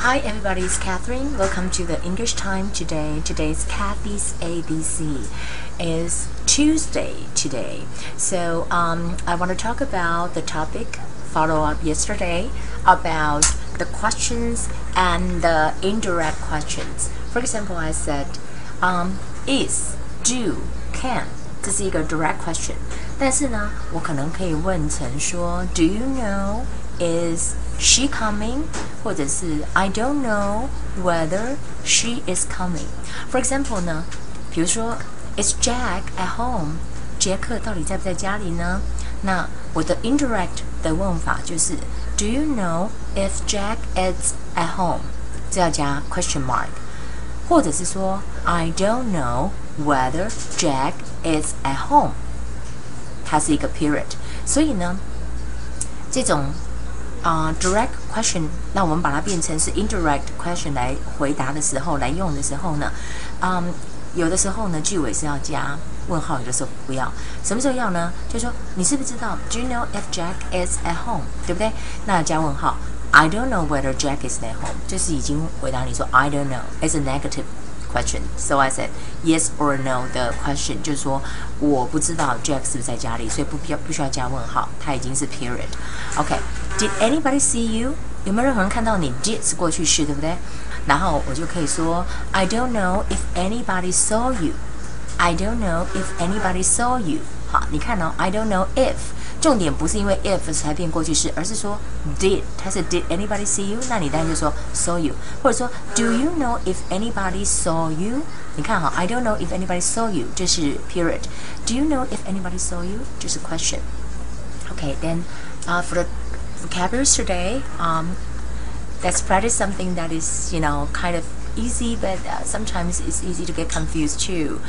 Hi everybody, it's Catherine. Welcome to the English time today. Today's Kathy's ABC. is Tuesday today. So um, I want to talk about the topic follow up yesterday about the questions and the indirect questions. For example, I said um, is, do, can. 这是一个 direct question，但是呢，我可能可以问成说，Do you know is she coming？或者是 I don't know whether she is coming。For example 呢，比如说 Is Jack at home？杰克到底在不在家里呢？那我的 indirect 的问法就是 Do you know if Jack is at home？这要加 question mark，或者是说 I don't know whether Jack is at home。它是一个 period，所以呢，这种 啊、，direct question，那我们把它变成是 indirect question 来回答的时候，来用的时候呢，嗯、有的时候呢，句尾是要加问号，有的时候不要。什么时候要呢？就说，你是不是知道？Do you know if Jack is at home？对不对？那加问号。I don't know whether Jack is at home，就是已经回答你说 I don't know is a negative question. So I said yes or no 的 question 就是说我不知道 Jack 是不是在家里，所以不必要不需要加问号，它已经是 period。OK。Did anybody see you？有没有任何人看到你？Did 是过去式，对不对？然后我就可以说，I don't know if anybody saw you. I don't know if anybody saw you. 好，你看哦，I don't know if，重点不是因为 if 才变过去式，而是说 did，它是 Did anybody see you？那你当然就说 saw you，或者说 Do you know if anybody saw you？你看哈，I don't know if anybody saw you，这是 period。Do you know if anybody saw you？就是 question。Okay，then uh, for the vocabulary today. Um, let's practice something that is, you know, kind of easy, but uh, sometimes it's easy to get confused too.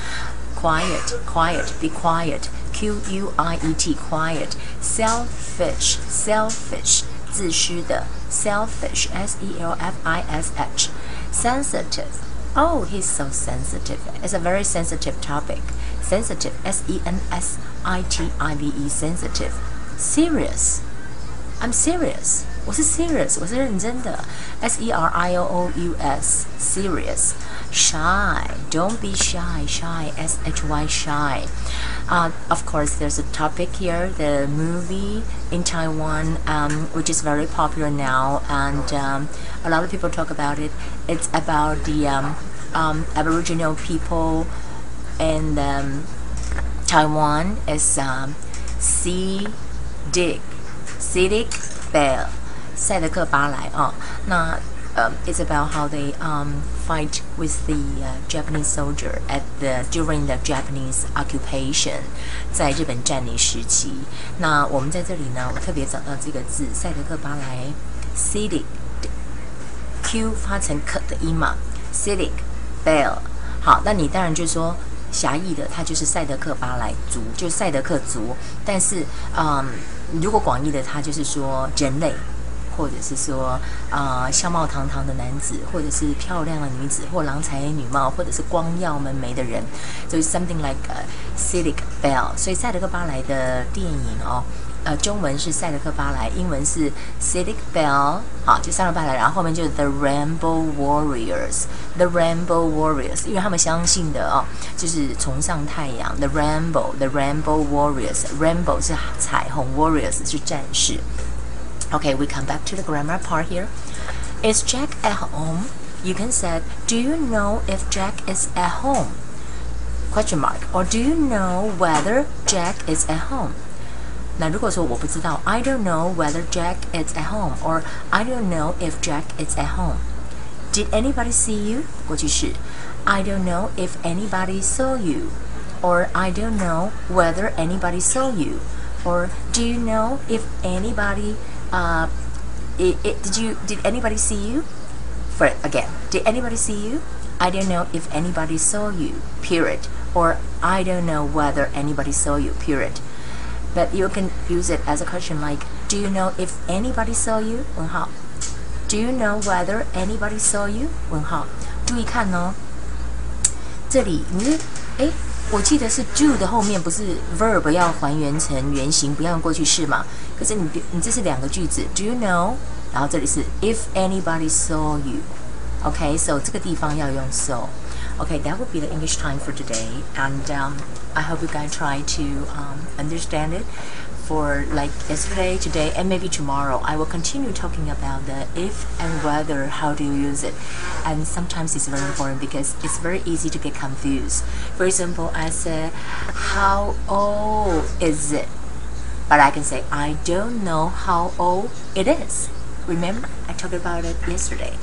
Quiet, quiet, be quiet. Q U I E T, quiet. Selfish, selfish, 自私的 selfish, S E L F I S H. Sensitive. Oh, he's so sensitive. It's a very sensitive topic. Sensitive, S E N S I T I V E, sensitive. Serious. I'm serious. 我是 serious，我是认真的。S E R I O O U S serious. Shy, don't be shy. Shy, S H Y shy. Uh, of course, there's a topic here, the movie in Taiwan, um, which is very popular now, and um, a lot of people talk about it. It's about the um, um Aboriginal people in um, Taiwan. It's um, Sea Dig. Cidic Bell，赛德克巴莱啊。那呃、，It's about how they um fight with the、Japanese soldier at the during the Japanese occupation，在日本占领时期。那我们在这里呢，我特别找到这个字，赛德克巴莱，Cidic，Q 发成 k 的音嘛，Cidic Bell。好，那你当然就说。狭义的，它就是赛德克巴莱族，就是赛德克族。但是，嗯，如果广义的，他就是说人类，或者是说啊相貌堂堂的男子，或者是漂亮的女子，或郎才女貌，或者是光耀门楣的人，就是 something like a Civic Bell。所以赛德克巴莱的电影哦。呃，中文是赛德克巴莱，英文是 Civic Bell，好，就赛德克巴莱，然后后面就是 The Rainbow Warriors，The Rainbow Warriors，因为他们相信的哦，就是崇尚太阳，The Rainbow，The Rainbow Warriors，Rainbow 是彩虹，Warriors 是战士。Okay, we come back to the grammar part here. Is Jack at home? You can say, Do you know if Jack is at home? Question mark. Or do you know whether Jack is at home? 那如果说我不知道，I don't know whether Jack is at home or I don't know if Jack is at home. Did anybody see you? 过去式 I don't know if anybody saw you, or I don't know whether anybody saw you, or Do you know if anybody uh, it, it, did you did anybody see you? For again, did anybody see you? I don't know if anybody saw you. Period. Or I don't know whether anybody saw you. Period but you can use it as a question like, Do you know if anybody saw you? 问号 Do you know whether anybody saw you? 问号注意看哦，这里你是哎，我记得是 do 的后面不是 verb 要还原成原形，不要用过去式嘛？可是你你这是两个句子，Do you know 然后这里是 if anybody saw you。Okay, so 这个地方要用 so. Okay, that would be the English time for today, and um, I hope you guys try to um, understand it. For like yesterday, today, and maybe tomorrow, I will continue talking about the if and whether, how do you use it, and sometimes it's very important because it's very easy to get confused. For example, I say, "How old is it?" But I can say, "I don't know how old it is." Remember, I talked about it yesterday.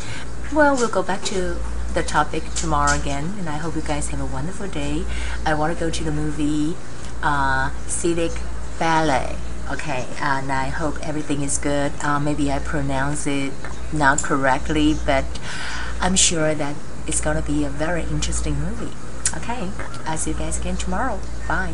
Well, we'll go back to the topic tomorrow again, and I hope you guys have a wonderful day. I want to go to the movie uh, Civic Ballet. Okay, and I hope everything is good. Uh, maybe I pronounce it not correctly, but I'm sure that it's gonna be a very interesting movie. Okay, I'll see you guys again tomorrow. Bye.